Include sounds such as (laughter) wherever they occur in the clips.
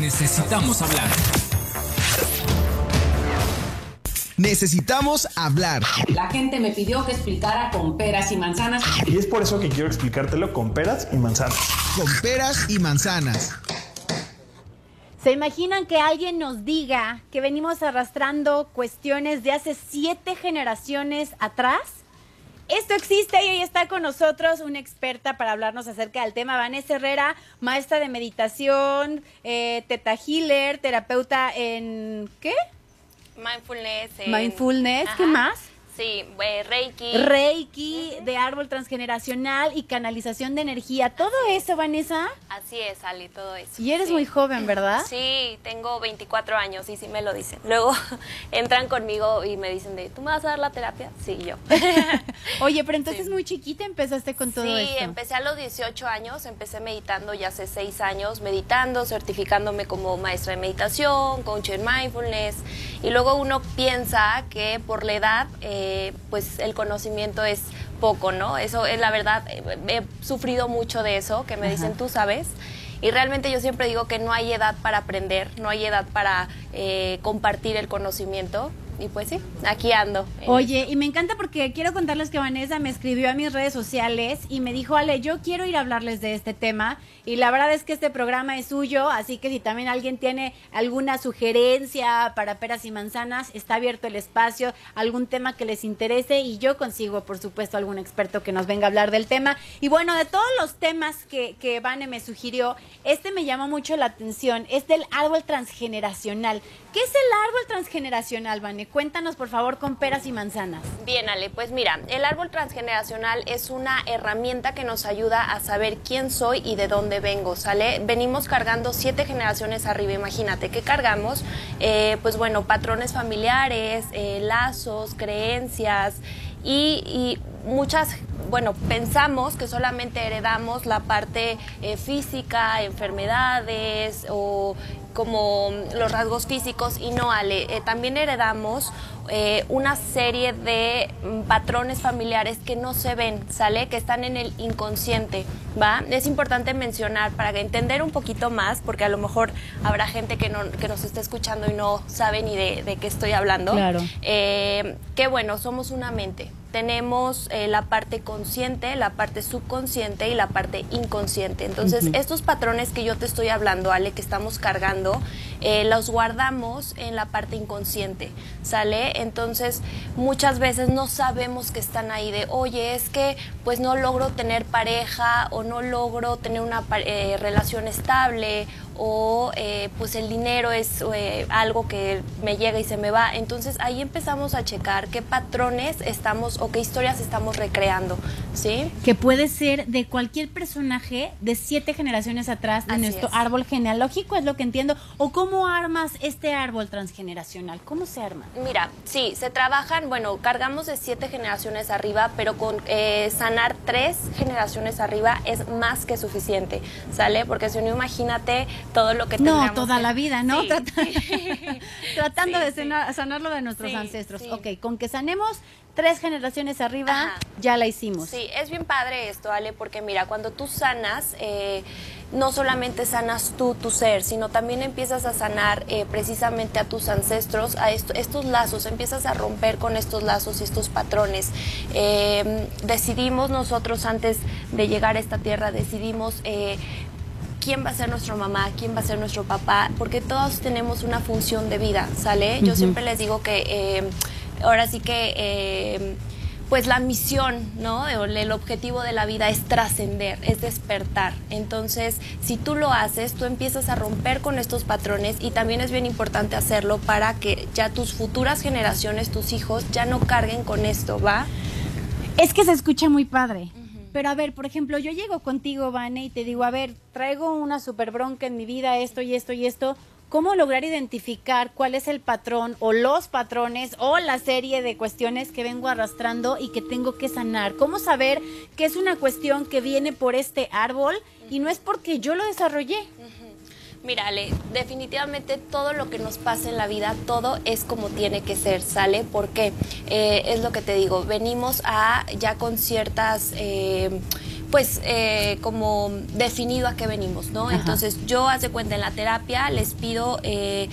Necesitamos hablar. Necesitamos hablar. La gente me pidió que explicara con peras y manzanas. Y es por eso que quiero explicártelo con peras y manzanas. Con peras y manzanas. ¿Se imaginan que alguien nos diga que venimos arrastrando cuestiones de hace siete generaciones atrás? Esto existe y hoy está con nosotros una experta para hablarnos acerca del tema, Vanessa Herrera, maestra de meditación, eh, teta healer, terapeuta en ¿qué? Mindfulness. en- Mindfulness, ¿qué más? Sí, eh, Reiki. Reiki, de árbol transgeneracional y canalización de energía. Todo eso, Vanessa. Así es, Ali, todo eso. Y eres Sí. muy joven, ¿verdad? Sí, tengo 24 años y sí me lo dicen. Luego (laughs) entran conmigo y me dicen de, ¿tú me vas a dar la terapia? Sí, yo. (laughs) Oye, pero entonces muy chiquita empezaste con todo sí, esto. empecé a los 18 años, empecé meditando ya hace 6 años, meditando, certificándome como maestra de meditación, coach en mindfulness. Y luego uno piensa que por la edad, eh, pues el conocimiento es poco, ¿no? Eso es la verdad, eh, he sufrido mucho de eso, que me dicen, tú sabes. Y realmente yo siempre digo que no hay edad para aprender, no hay edad para eh, compartir el conocimiento. Y pues sí, aquí ando. Oye, y me encanta porque quiero contarles que Vanessa me escribió a mis redes sociales y me dijo, Ale, yo quiero ir a hablarles de este tema y la verdad es que este programa es suyo, así que si también alguien tiene alguna sugerencia para peras y manzanas, está abierto el espacio, algún tema que les interese y yo consigo, por supuesto, algún experto que nos venga a hablar del tema. Y bueno, de todos los temas que, que Vane me sugirió, este me llamó mucho la atención, es del árbol transgeneracional. ¿Qué es el árbol transgeneracional, Vane? Cuéntanos, por favor, con peras y manzanas. Bien, Ale, pues mira, el árbol transgeneracional es una herramienta que nos ayuda a saber quién soy y de dónde vengo, ¿sale? Venimos cargando siete generaciones arriba, imagínate, ¿qué cargamos? Eh, pues bueno, patrones familiares, eh, lazos, creencias y, muchas, bueno, pensamos que solamente heredamos la parte eh, física, enfermedades o como los rasgos físicos y no, Ale, eh, también heredamos eh, una serie de mm, patrones familiares que no se ven, ¿sale? Que están en el inconsciente, ¿va? Es importante mencionar para entender un poquito más, porque a lo mejor habrá gente que, no, que nos está escuchando y no sabe ni de, de qué estoy hablando. Claro. Eh, que bueno, somos una mente. Tenemos eh, la parte consciente, la parte subconsciente y la parte inconsciente. Entonces, estos patrones que yo te estoy hablando, Ale, que estamos cargando, eh, los guardamos en la parte inconsciente, ¿sale? Entonces, muchas veces no sabemos que están ahí de, oye, es que pues no logro tener pareja o no logro tener una eh, relación estable o eh, pues el dinero es eh, algo que me llega y se me va. Entonces ahí empezamos a checar qué patrones estamos o qué historias estamos recreando, ¿sí? Que puede ser de cualquier personaje de siete generaciones atrás de Así nuestro es. árbol genealógico, es lo que entiendo. ¿O cómo armas este árbol transgeneracional? ¿Cómo se arma? Mira, sí, se trabajan, bueno, cargamos de siete generaciones arriba, pero con eh, sanar tres generaciones arriba es más que suficiente, ¿sale? Porque si no, imagínate todo lo que No, tendríamos toda que- la vida, ¿no? Sí. (laughs) (laughs) Tratando Sí, de sanar, sanar lo de nuestros Sí, ancestros. Ok, con que sanemos tres generaciones arriba, Ajá. ya la hicimos. Sí, es bien padre esto, Ale, porque mira, cuando tú sanas, eh, no solamente sanas tú, tu ser, sino también empiezas a sanar eh, precisamente a tus ancestros, a esto- estos lazos, empiezas a romper con estos lazos y estos patrones. Eh, decidimos nosotros antes de llegar a esta tierra, decidimos... quién va a ser nuestra mamá, quién va a ser nuestro papá, porque todos tenemos una función de vida, ¿sale? Yo siempre les digo que eh, ahora sí que eh, pues la misión, ¿no? El, el objetivo de la vida es trascender, es despertar. Entonces, si tú lo haces, tú empiezas a romper con estos patrones y también es bien importante hacerlo para que ya tus futuras generaciones, tus hijos, ya no carguen con esto, ¿va? Es que se escucha muy padre. Pero a ver, por ejemplo, yo llego contigo, Vane, y te digo, a ver, traigo una super bronca en mi vida, esto y esto y esto. ¿Cómo lograr identificar cuál es el patrón o los patrones o la serie de cuestiones que vengo arrastrando y que tengo que sanar? ¿Cómo saber que es una cuestión que viene por este árbol y no es porque yo lo desarrollé? Mira, Ale, definitivamente todo lo que nos pasa en la vida, todo es como tiene que ser, ¿sale? Porque eh, es lo que te digo, venimos a ya con ciertas... eh, pues eh, como definido a qué venimos, ¿no? Entonces yo hace cuenta en la terapia les pido eh,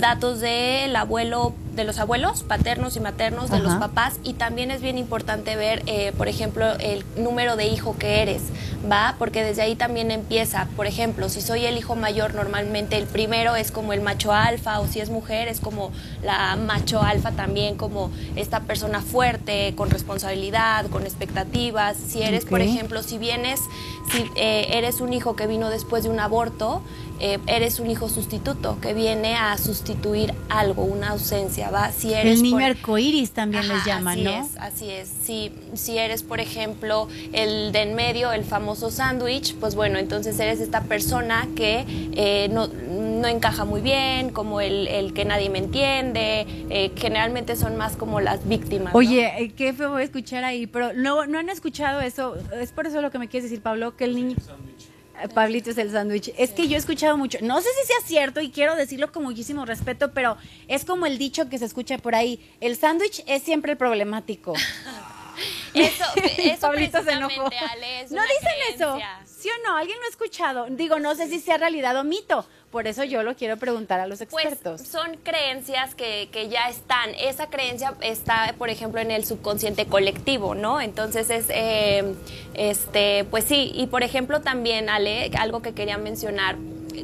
datos del abuelo de los abuelos paternos y maternos, de los papás y también es bien importante ver, eh, por ejemplo, el número de hijo que eres, ¿va? Porque desde ahí también empieza, por ejemplo, si soy el hijo mayor, normalmente el primero es como el macho alfa o si es mujer es como la macho alfa también, como esta persona fuerte, con responsabilidad, con expectativas. Si eres, por ejemplo, si vienes, si eh, eres un hijo que vino después de un aborto, eh, eres un hijo sustituto que viene a sustituir algo, una ausencia, ¿va? Si eres El niño por- arcoíris también les Ajá, llaman, así ¿no? Es, así es. Si, si eres, por ejemplo, el de en medio, el famoso sándwich, pues bueno, entonces eres esta persona que eh, no, no encaja muy bien, como el, el que nadie me entiende. eh, generalmente son más como las víctimas. ¿no? Oye, eh, qué feo voy a escuchar ahí, pero no, no han escuchado eso. Es por eso lo que me quieres decir, Pablo, que el niño... Eh, Pablito es el sándwich. Es que yo he escuchado mucho, no sé si sea cierto y quiero decirlo con muchísimo respeto, pero es como el dicho que se escucha por ahí. El sándwich es siempre el problemático. (laughs) Eso, (laughs) eso precisamente, Ale, es no una dicen eso. ¿Sí o no? ¿Alguien lo ha escuchado? Digo, no sé si sea realidad o mito. Por eso yo lo quiero preguntar a los Pues expertos. son creencias que, que ya están. Esa creencia está, por ejemplo, en el subconsciente colectivo, ¿no? Entonces es, eh, este, pues sí. Y por ejemplo también, Ale, algo que quería mencionar.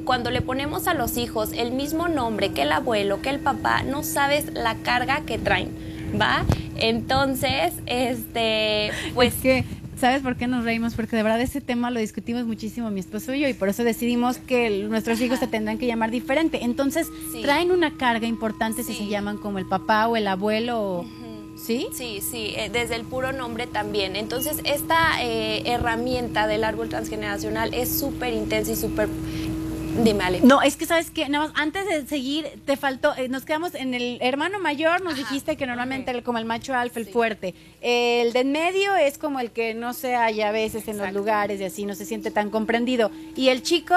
Cuando le ponemos a los hijos el mismo nombre que el abuelo, que el papá, no sabes la carga que traen, ¿va? Entonces, este, pues es que, ¿sabes por qué nos reímos? Porque de verdad ese tema lo discutimos muchísimo mi esposo y yo y por eso decidimos que nuestros hijos se tendrán que llamar diferente. Entonces, Sí. traen una carga importante si se llaman como el papá o el abuelo. o- ¿Sí? Sí, sí, eh, desde el puro nombre también. Entonces, esta eh, herramienta del árbol transgeneracional es súper intensa y súper... Dime, Ale. No, es que sabes que nada más antes de seguir te faltó, eh, nos quedamos en el hermano mayor, nos dijiste que normalmente el- como el macho alfa, el fuerte. El de en medio es como el que no se halla a veces en los lugares y así no se siente tan comprendido. Y el chico,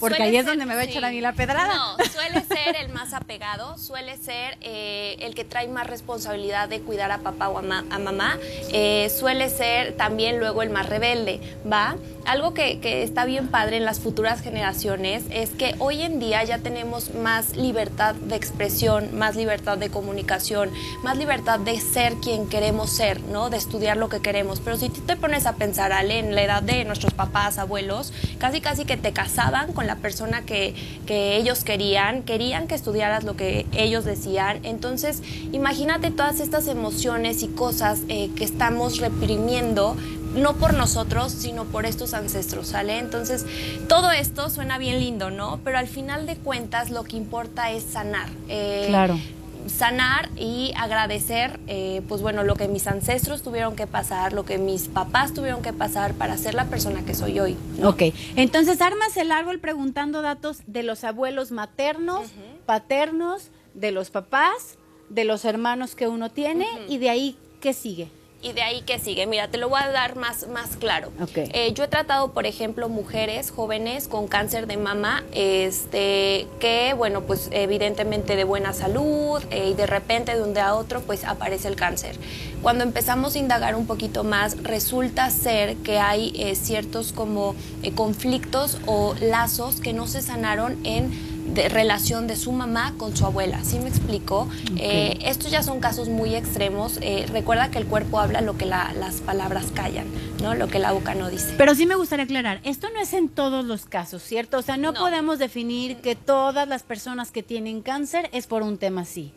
porque Suele ahí es ser- donde me va a echar sí. a mí la pedrada. No, suele ser el más apegado, suele ser eh, el que trae más responsabilidad de cuidar a papá o a, ma- a mamá, eh, suele ser también luego el más rebelde, ¿va? Algo que, que está bien padre en las futuras generaciones es que hoy en día ya tenemos más libertad de expresión, más libertad de comunicación, más libertad de ser quien queremos ser, ¿no? De estudiar lo que queremos. Pero si tú te pones a pensar, Ale, en la edad de nuestros papás, abuelos, casi casi que te casaban con la persona que, que ellos querían, querían que estudiaras lo que ellos decían. Entonces, imagínate todas estas emociones y cosas eh, que estamos reprimiendo no por nosotros, sino por estos ancestros, ¿sale? Entonces, todo esto suena bien lindo, ¿no? Pero al final de cuentas lo que importa es sanar. Eh, Claro. Sanar y agradecer, eh, pues bueno, lo que mis ancestros tuvieron que pasar, lo que mis papás tuvieron que pasar para ser la persona que soy hoy. ¿no? Ok, entonces armas el árbol preguntando datos de los abuelos maternos, paternos, de los papás, de los hermanos que uno tiene y de ahí, ¿qué sigue? Y de ahí que sigue. Mira, te lo voy a dar más, más claro. Ok. Eh, yo he tratado, por ejemplo, mujeres jóvenes con cáncer de mama, este, que, bueno, pues evidentemente de buena salud eh, y de repente de un día a otro, pues aparece el cáncer. Cuando empezamos a indagar un poquito más, resulta ser que hay eh, ciertos como eh, conflictos o lazos que no se sanaron en de relación de su mamá con su abuela. ¿Sí me explico? Eh, estos ya son casos muy extremos. Eh, recuerda que el cuerpo habla lo que la- las palabras callan, ¿no? Lo que la boca no dice. Pero sí me gustaría aclarar, esto no es en todos los casos, ¿cierto? O sea, no, No. podemos definir que todas las personas que tienen cáncer es por un tema así.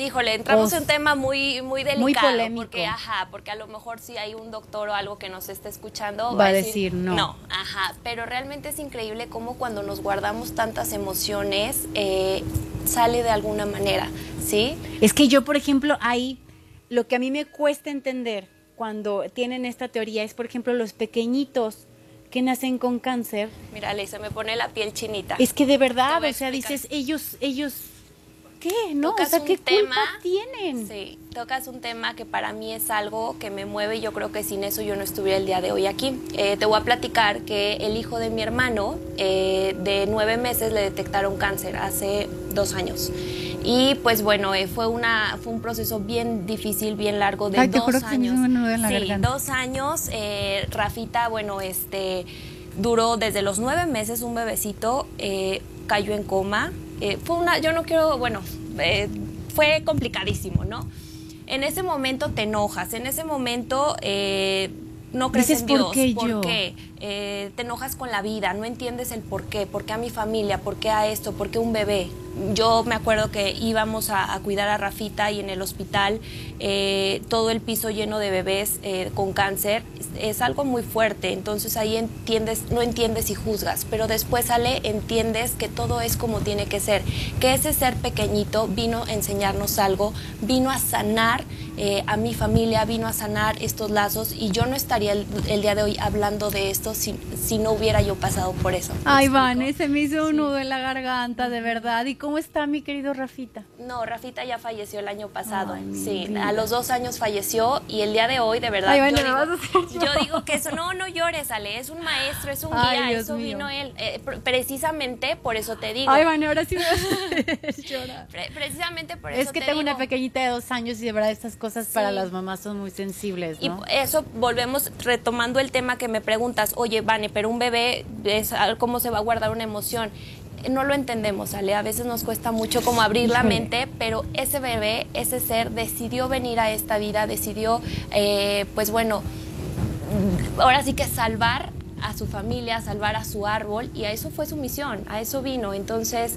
Híjole, entramos en un tema muy, muy delicado. muy polémico. Porque, ajá, porque a lo mejor si hay un doctor o algo que nos esté escuchando Va a decir no. No, ajá. Pero realmente es increíble cómo cuando nos guardamos tantas emociones eh, sale de alguna manera, ¿sí? Es que yo, por ejemplo, ahí lo que a mí me cuesta entender cuando tienen esta teoría es, por ejemplo, los pequeñitos que nacen con cáncer. Mira, se me pone la piel chinita. Es que de verdad, o sea, dices, ellos, ellos, ¿qué? No, o Tocas sea, un ¿qué tema- culpa tienen? Sí, tocas un tema que para mí es algo que me mueve y yo creo que sin eso yo no estuviera el día de hoy aquí. Eh, te voy a platicar que el hijo de mi hermano, eh, de nueve meses, le detectaron cáncer hace dos años. Y pues bueno, eh, fue, una, fue un proceso bien difícil, bien largo, de Ay, te dos que me años. en la sí, dos años. eh, Rafita, bueno, este duró desde los nueve meses un bebecito, eh, cayó en coma. Eh, fue una, yo no quiero, bueno, eh, fue complicadísimo, ¿no? En ese momento te enojas, en ese momento eh, no crees Dices, en ¿por Dios. qué ¿Por qué? Te enojas con la vida, no entiendes el por qué, por qué a mi familia, por qué a esto, por qué un bebé. Yo me acuerdo que íbamos a, a cuidar a Rafita y en el hospital eh, todo el piso lleno de bebés eh, con cáncer es, es algo muy fuerte. Entonces ahí entiendes, no entiendes y juzgas, pero después sale, entiendes que todo es como tiene que ser, que ese ser pequeñito vino a enseñarnos algo, vino a sanar eh, a mi familia, vino a sanar estos lazos y yo no estaría el, el día de hoy hablando de esto si, si no hubiera yo pasado por eso. ¿Me Ay, explico? Vane, se me hizo un nudo en la garganta, de verdad. ¿Y cómo está mi querido Rafita? No, Rafita ya falleció el año pasado. Ay, sí, vida. a los dos años falleció y el día de hoy, de verdad. Ay, bueno, yo, digo, vas a hacer yo digo que eso, no, no llores, Ale, es un maestro, es un Ay, guía, Dios eso mío. vino él. Eh, pr- precisamente por eso te digo. Ay, Vane, ahora sí me vas a (laughs) llorar. Pre- precisamente por eso Es que te tengo una pequeñita de dos años y de verdad estas cosas para las mamás son muy sensibles, Y ¿no? eso volvemos retomando el tema que me preguntas, oye, Vane, pero un bebé, es, ¿cómo se va a guardar una emoción? No lo entendemos, Ale. A veces nos cuesta mucho como abrir la mente, pero ese bebé, ese ser, decidió venir a esta vida, decidió, eh, pues bueno, ahora sí que salvar a su familia, salvar a su árbol, y a eso fue su misión, a eso vino. Entonces,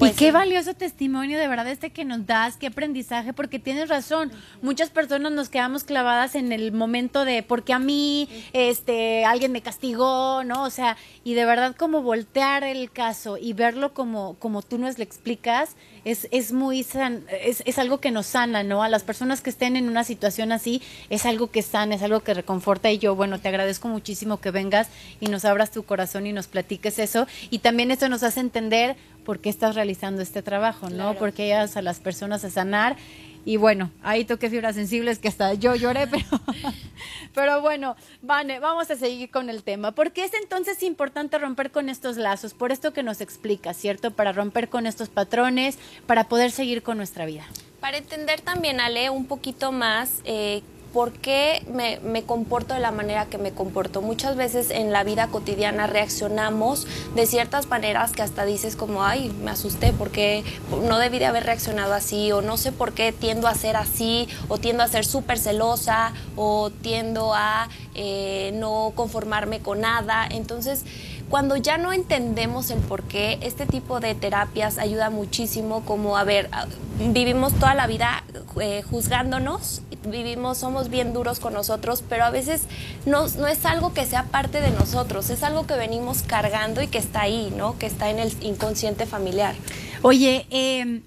pues, y qué valioso testimonio de verdad este que nos das, qué aprendizaje, porque tienes razón. Muchas personas nos quedamos clavadas en el momento de porque a mí este alguien me castigó, ¿no? O sea, y de verdad como voltear el caso y verlo como como tú nos lo explicas, es es muy san- es, es algo que nos sana, ¿no? A las personas que estén en una situación así, es algo que sana, es algo que reconforta y yo, bueno, te agradezco muchísimo que vengas y nos abras tu corazón y nos platiques eso y también eso nos hace entender por qué estás realizando este trabajo, ¿no? Claro. Porque ayudas a las personas a sanar. Y bueno, ahí toqué fibras sensibles que hasta yo lloré, pero, (laughs) pero bueno, Vane, vamos a seguir con el tema. ¿Por qué es entonces importante romper con estos lazos? Por esto que nos explica, ¿cierto? Para romper con estos patrones, para poder seguir con nuestra vida. Para entender también, Ale, un poquito más eh, por qué me, comporto de la manera que me comporto. Muchas veces en la vida cotidiana reaccionamos de ciertas maneras que hasta dices como, ay, me asusté porque no debí de haber reaccionado así, o no sé por qué tiendo a ser así, o tiendo a ser súper celosa, o tiendo a eh, no conformarme con nada. Entonces, cuando ya no entendemos el por qué, este tipo de terapias ayuda muchísimo como, a ver, a- vivimos toda la vida eh, juzgándonos, vivimos, somos bien duros con nosotros, pero a veces no, no es algo que sea parte de nosotros, es algo que venimos cargando y que está ahí, ¿no? Que está en el inconsciente familiar. Oye, eh,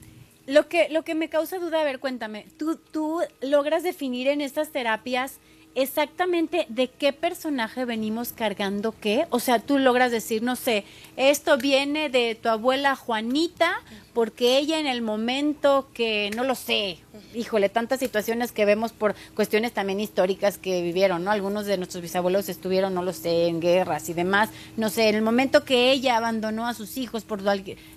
lo, que, lo que me causa duda, a ver, cuéntame, ¿tú, tú logras definir en estas terapias exactamente de qué personaje venimos cargando qué? O sea, tú logras decir, no sé, esto viene de tu abuela Juanita, porque ella en el momento que, no lo sé, híjole, tantas situaciones que vemos por cuestiones también históricas que vivieron, ¿no? Algunos de nuestros bisabuelos estuvieron, no lo sé, en guerras y demás, no sé, en el momento que ella abandonó a sus hijos por,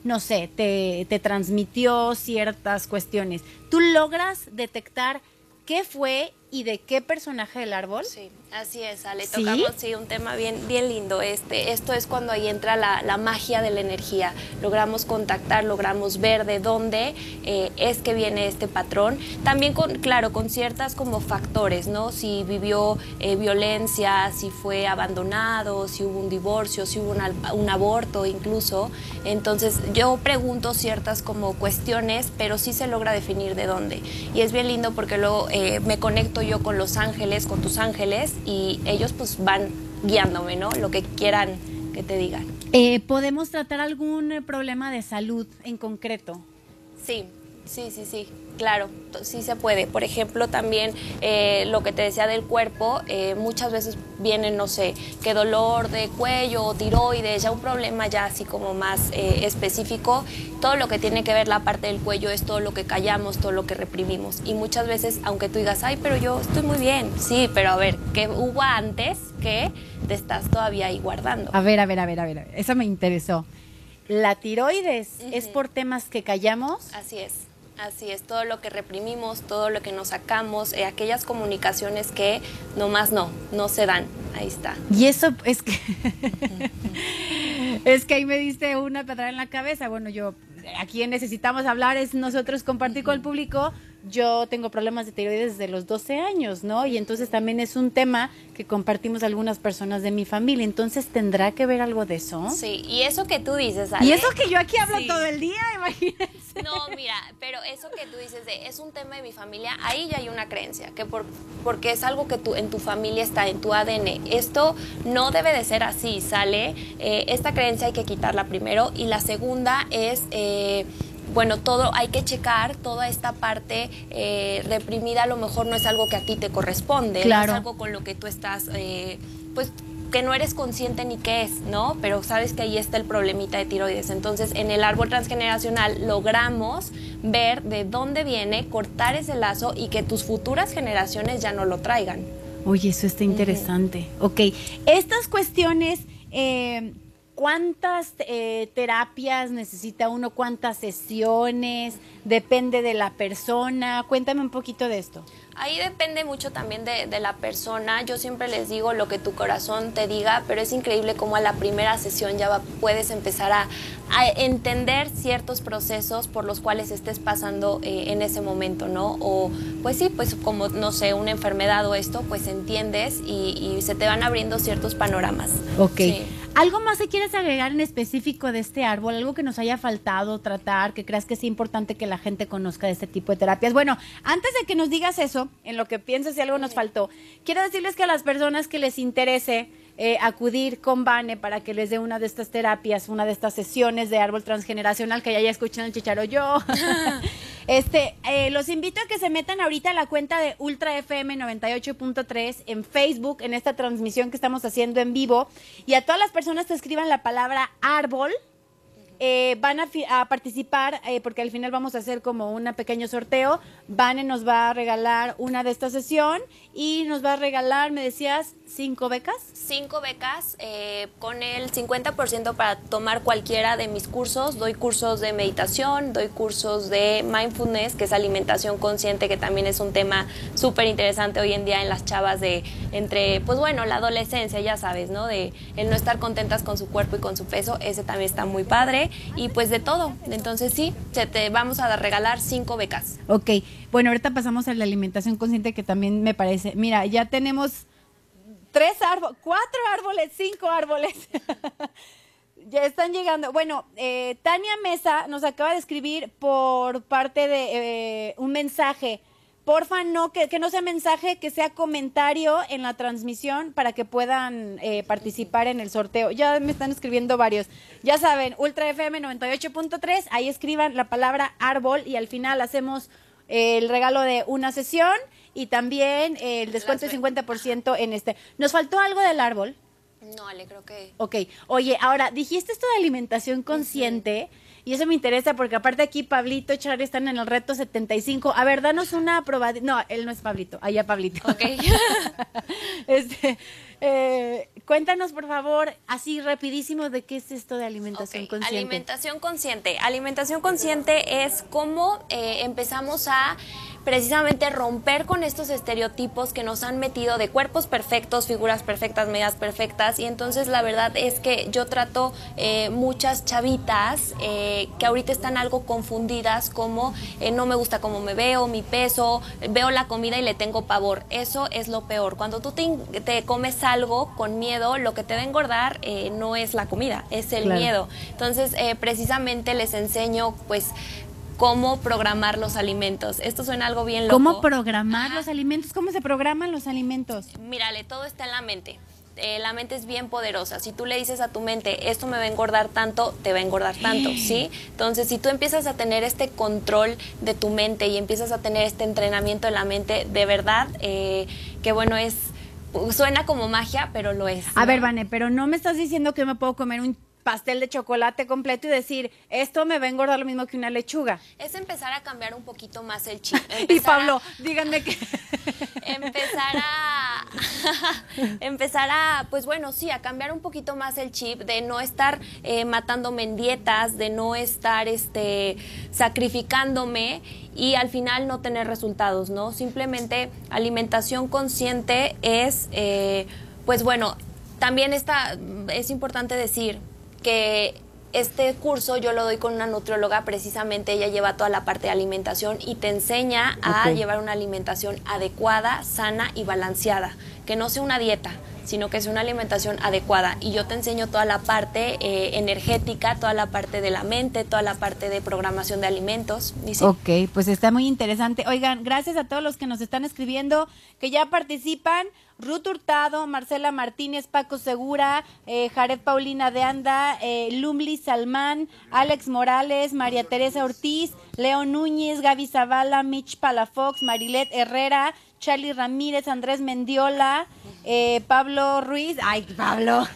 no sé, te, te transmitió ciertas cuestiones. ¿Tú logras detectar qué fue y de qué personaje del árbol? Sí, así es, Ale. ¿Sí? Tocamos sí, un tema bien, bien lindo. Este, esto es cuando ahí entra la, la magia de la energía. Logramos contactar, logramos ver de dónde eh, es que viene este patrón. También, con, claro, con ciertas como factores, ¿no? Si vivió eh, violencia, si fue abandonado, si hubo un divorcio, si hubo un, un aborto incluso. Entonces, yo pregunto ciertas como cuestiones, pero sí se logra definir de dónde. Y es bien lindo porque luego eh, me conecto yo con los ángeles, con tus ángeles, y ellos pues van guiándome, ¿no? Lo que quieran que te digan. Eh, ¿Podemos tratar algún eh, problema de salud en concreto? Sí, sí, sí, sí, claro, sí se puede. Por ejemplo, también eh, lo que te decía del cuerpo, eh, muchas veces viene, no sé, que dolor de cuello o tiroides, ya un problema ya así como más eh, específico. Todo lo que tiene que ver la parte del cuello es todo lo que callamos, todo lo que reprimimos. Y muchas veces, aunque tú digas, ay, pero yo estoy muy bien, sí, pero a ver, ¿qué hubo antes que te estás todavía ahí guardando? A ver, a ver, a ver, a ver, a ver, eso me interesó. ¿La tiroides es por temas que callamos? Así es. Así es, todo lo que reprimimos, todo lo que nos sacamos, eh, aquellas comunicaciones que nomás no, no se dan. Ahí está. Y eso es que (laughs) es que ahí me diste una pedrada en la cabeza. Bueno, yo aquí necesitamos hablar es nosotros compartir con el público yo tengo problemas de tiroides desde los 12 años, ¿no? Y entonces también es un tema que compartimos algunas personas de mi familia. Entonces, ¿tendrá que ver algo de eso? Sí, y eso que tú dices, Ale, Y eso que yo aquí hablo todo el día, imagínense. No, mira, pero eso que tú dices de es un tema de mi familia, ahí ya hay una creencia, que por, porque es algo que tú, en tu familia está, en tu ADN. Esto no debe de ser así, ¿sale? Eh, esta creencia hay que quitarla primero. Y la segunda es... Eh, bueno, todo hay que checar, toda esta parte eh, reprimida a lo mejor no es algo que a ti te corresponde, Claro. no es algo con lo que tú estás, eh, pues que no eres consciente ni qué es, ¿no? Pero sabes que ahí está el problemita de tiroides. Entonces, en el árbol transgeneracional logramos ver de dónde viene, cortar ese lazo y que tus futuras generaciones ya no lo traigan. Oye, eso está interesante. Ok, estas cuestiones, eh, ¿cuántas eh, terapias necesita uno? ¿Cuántas sesiones? ¿Depende de la persona? Cuéntame un poquito de esto. Ahí depende mucho también de, de la persona. Yo siempre les digo lo que tu corazón te diga, pero es increíble cómo a la primera sesión ya va- puedes empezar a, a entender ciertos procesos por los cuales estés pasando eh, en ese momento, ¿no? O pues sí, pues como, no sé, una enfermedad o esto, pues entiendes y, y se te van abriendo ciertos panoramas. Ok. Sí. ¿Algo más que quieres agregar en específico de este árbol? ¿Algo que nos haya faltado tratar, que creas que es importante que la gente conozca de este tipo de terapias? Bueno, antes de que nos digas eso, en lo que piensas si algo nos faltó, quiero decirles que a las personas que les interese eh, acudir con Vane para que les dé una de estas terapias, una de estas sesiones de árbol transgeneracional que ya ya escuchan el chicharo yo. (laughs) Este, eh, los invito a que se metan ahorita a la cuenta de Ultra FM 98.3 en Facebook, en esta transmisión que estamos haciendo en vivo, y a todas las personas que escriban la palabra árbol, eh, van a, participar, eh, porque al final vamos a hacer como un pequeño sorteo. Vane nos va a regalar una de esta sesión y nos va a regalar, me decías, cinco becas. cinco becas eh, con el 50% para tomar cualquiera de mis cursos. Doy cursos de meditación, doy cursos de mindfulness, que es alimentación consciente, que también es un tema súper interesante hoy en día en las chavas de entre, pues bueno, la adolescencia, ya sabes, ¿no? De el no estar contentas con su cuerpo y con su peso, ese también está muy padre. Y pues de todo. Entonces sí, se te vamos a regalar cinco becas. Ok, bueno, ahorita pasamos a la alimentación consciente que también me parece. Mira, ya tenemos tres árboles, cuatro árboles, cinco árboles. (laughs) ya están llegando. Bueno, eh, Tania Mesa nos acaba de escribir por parte de eh, un mensaje. Porfa, no, que, que no sea mensaje, que sea comentario en la transmisión para que puedan eh, participar en el sorteo. Ya me están escribiendo varios. Ya saben, Ultra FM 98.3, ahí escriban la palabra árbol y al final hacemos eh, el regalo de una sesión y también eh, el descuento del 50% en este. ¿Nos faltó algo del árbol? No, Ale, creo que Ok, oye, ahora dijiste esto de alimentación consciente y eso me interesa porque aparte aquí Pablito y Charlie están en el reto 75. A ver, danos una probadita. No, él no es Pablito, allá Pablito. Ok. (laughs) este, eh, cuéntanos por favor, así rapidísimo, de qué es esto de alimentación consciente. Alimentación consciente. Alimentación consciente es cómo eh, empezamos a precisamente romper con estos estereotipos que nos han metido de cuerpos perfectos, figuras perfectas, medidas perfectas. Y entonces la verdad es que yo trato eh, muchas chavitas eh, que ahorita están algo confundidas como eh, no me gusta cómo me veo, mi peso, veo la comida y le tengo pavor. Eso es lo peor. Cuando tú te, comes algo con miedo, lo que te va a engordar no es la comida, es el Claro. miedo. Entonces, precisamente les enseño, pues, cómo programar los alimentos. Esto suena algo bien loco. ¿Cómo programar los alimentos? ¿Cómo se programan los alimentos? Mírale, todo está en la mente. Eh, la mente es bien poderosa. Si tú le dices a tu mente, esto me va a engordar tanto, te va a engordar tanto, (gasps) ¿sí? Entonces, si tú empiezas a tener este control de tu mente y empiezas a tener este entrenamiento de la mente, de verdad, eh, que bueno, es. Suena como magia, pero lo es. A ver, Vane, pero no me estás diciendo que me puedo comer un pastel de chocolate completo y decir, esto me va a engordar lo mismo que una lechuga. Es empezar a cambiar un poquito más el chip. (laughs) Y a- Pablo, díganme que... (laughs) empezar a (laughs) empezar a pues bueno sí a cambiar un poquito más el chip de no estar eh, matándome en dietas de no estar este sacrificándome y al final no tener resultados no simplemente alimentación consciente es eh, pues bueno también está es importante decir que este curso yo lo doy con una nutrióloga, precisamente ella lleva toda la parte de alimentación y te enseña a llevar una alimentación adecuada, sana y balanceada, que no sea una dieta, sino que sea una alimentación adecuada. Y yo te enseño toda la parte eh, energética, toda la parte de la mente, toda la parte de programación de alimentos. Ok, pues está muy interesante. Oigan, gracias a todos los que nos están escribiendo, que ya participan. Ruth Hurtado, Marcela Martínez, Paco Segura, eh, Jared Paulina de Anda, eh, Lumli Salmán, Alex Morales, María Teresa Ortiz, Leo Núñez, Gaby Zavala, Mitch Palafox, Marilet Herrera, Charlie Ramírez, Andrés Mendiola, eh, Pablo Ruiz. Ay, Pablo.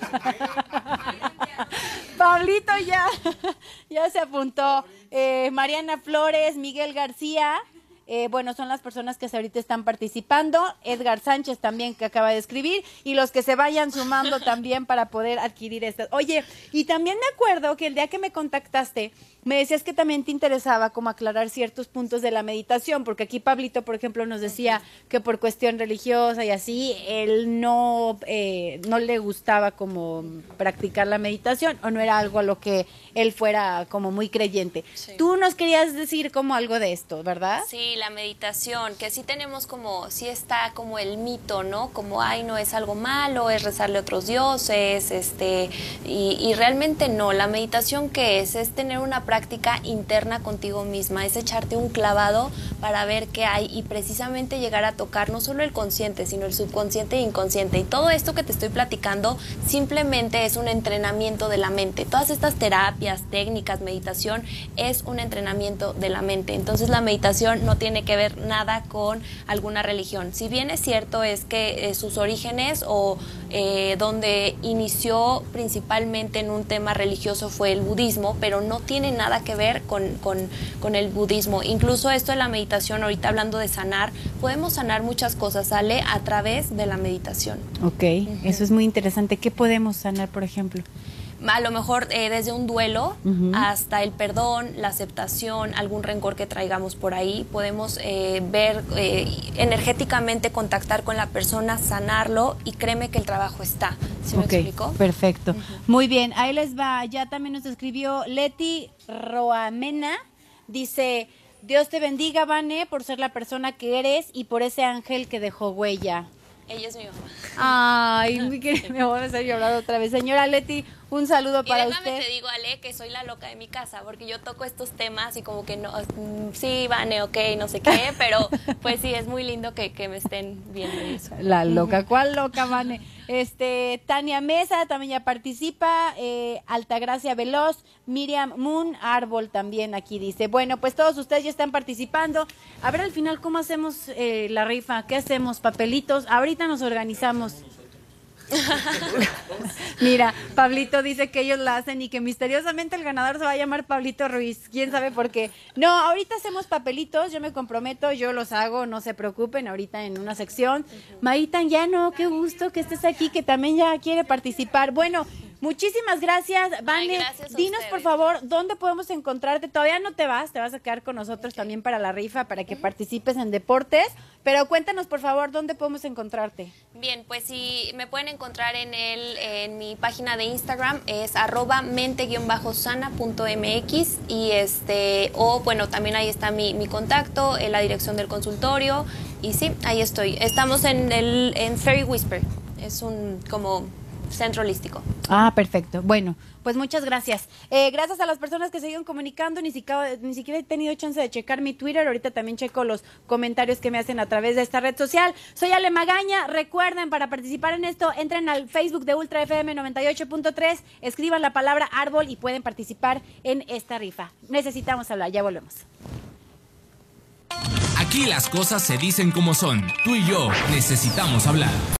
(laughs) Pablito ya, (laughs) ya se apuntó. Mariana Flores, Miguel García. Eh, bueno, son las personas que ahorita están participando. Edgar Sánchez también que acaba de escribir. Y los que se vayan sumando (laughs) también para poder adquirir estas. Oye, y también me acuerdo que el día que me contactaste, me decías que también te interesaba como aclarar ciertos puntos de la meditación, porque aquí Pablito, por ejemplo, nos decía que por cuestión religiosa y así, él no, eh, no le gustaba como practicar la meditación o no era algo a lo que él fuera como muy creyente. Sí. Tú nos querías decir como algo de esto, ¿verdad? Sí, la meditación, que sí tenemos como, sí está como el mito, ¿no? Como, ay, no es algo malo, es rezarle a otros dioses, este, y, realmente no. La meditación, ¿qué es? Es tener una práctica interna contigo misma, es echarte un clavado para ver qué hay y precisamente llegar a tocar no solo el consciente, sino el subconsciente e inconsciente. Y todo esto que te estoy platicando simplemente es un entrenamiento de la mente. Todas estas terapias, técnicas, meditación, es un entrenamiento de la mente. Entonces la meditación no tiene que ver nada con alguna religión. Si bien es cierto es que eh, sus orígenes o eh, donde inició principalmente en un tema religioso fue el budismo, pero no tiene nada que ver con, con- con el budismo. Incluso esto de la meditación, ahorita hablando de sanar, podemos sanar muchas cosas, sale a través de la meditación. Ok, eso es muy interesante. ¿Qué podemos sanar, por ejemplo? A lo mejor eh, desde un duelo hasta el perdón, la aceptación, algún rencor que traigamos por ahí, podemos eh, ver eh, energéticamente, contactar con la persona, sanarlo y créeme que el trabajo está. ¿Sí me Ok, explico? Perfecto. Muy bien, ahí les va. Ya también nos escribió Leti Roamena. Dice, Dios te bendiga, Vane, por ser la persona que eres y por ese ángel que dejó huella. Ella es mi mamá. Ay, (laughs) (laughs) me voy a hacer llorar otra vez. Señora Leti, un saludo Y para déjame usted. te digo, Ale, que soy la loca de mi casa, porque yo toco estos temas y como que no, mm, sí, Vane, ok, no sé qué, (laughs) pero pues sí, es muy lindo que, que me estén viendo eso. La loca, ¿cuál loca, Vane? Este, Tania Mesa también ya participa, eh, Altagracia Veloz, Miriam Moon, Árbol también aquí dice. Bueno, pues todos ustedes ya están participando. A ver al final cómo hacemos eh, la rifa, qué hacemos, papelitos. Ahorita nos organizamos. (laughs) Mira, Pablito dice que ellos la hacen y que misteriosamente el ganador se va a llamar Pablito Ruiz. ¿Quién sabe por qué? No, ahorita hacemos papelitos, yo me comprometo, yo los hago, no se preocupen, ahorita en una sección. Maitan, ya no, qué gusto que estés aquí, que también ya quiere participar. Bueno, muchísimas gracias, Vane. Dinos, por favor, ¿dónde podemos encontrarte? Todavía no te vas, te vas a quedar con nosotros también para la rifa, para que participes en deportes. Pero cuéntanos, por favor, ¿dónde podemos encontrarte? Bien, pues si me pueden encontrar en el, en mi página de Instagram es arroba mente-sana.mx y este, o bueno, también ahí está mi, mi contacto, en la dirección del consultorio y sí, ahí estoy. Estamos en el en Fairy Whisper, es un como centro holístico. Ah, perfecto. Bueno, pues muchas gracias. Eh, gracias a las personas que siguen comunicando. Ni siquiera, ni siquiera he tenido chance de checar mi Twitter. Ahorita también checo los comentarios que me hacen a través de esta red social. Soy Ale Magaña. Recuerden, para participar en esto, entren al Facebook de Ultra FM 98.3, escriban la palabra árbol y pueden participar en esta rifa. Necesitamos hablar. Ya volvemos. Aquí las cosas se dicen como son. Tú y yo necesitamos hablar.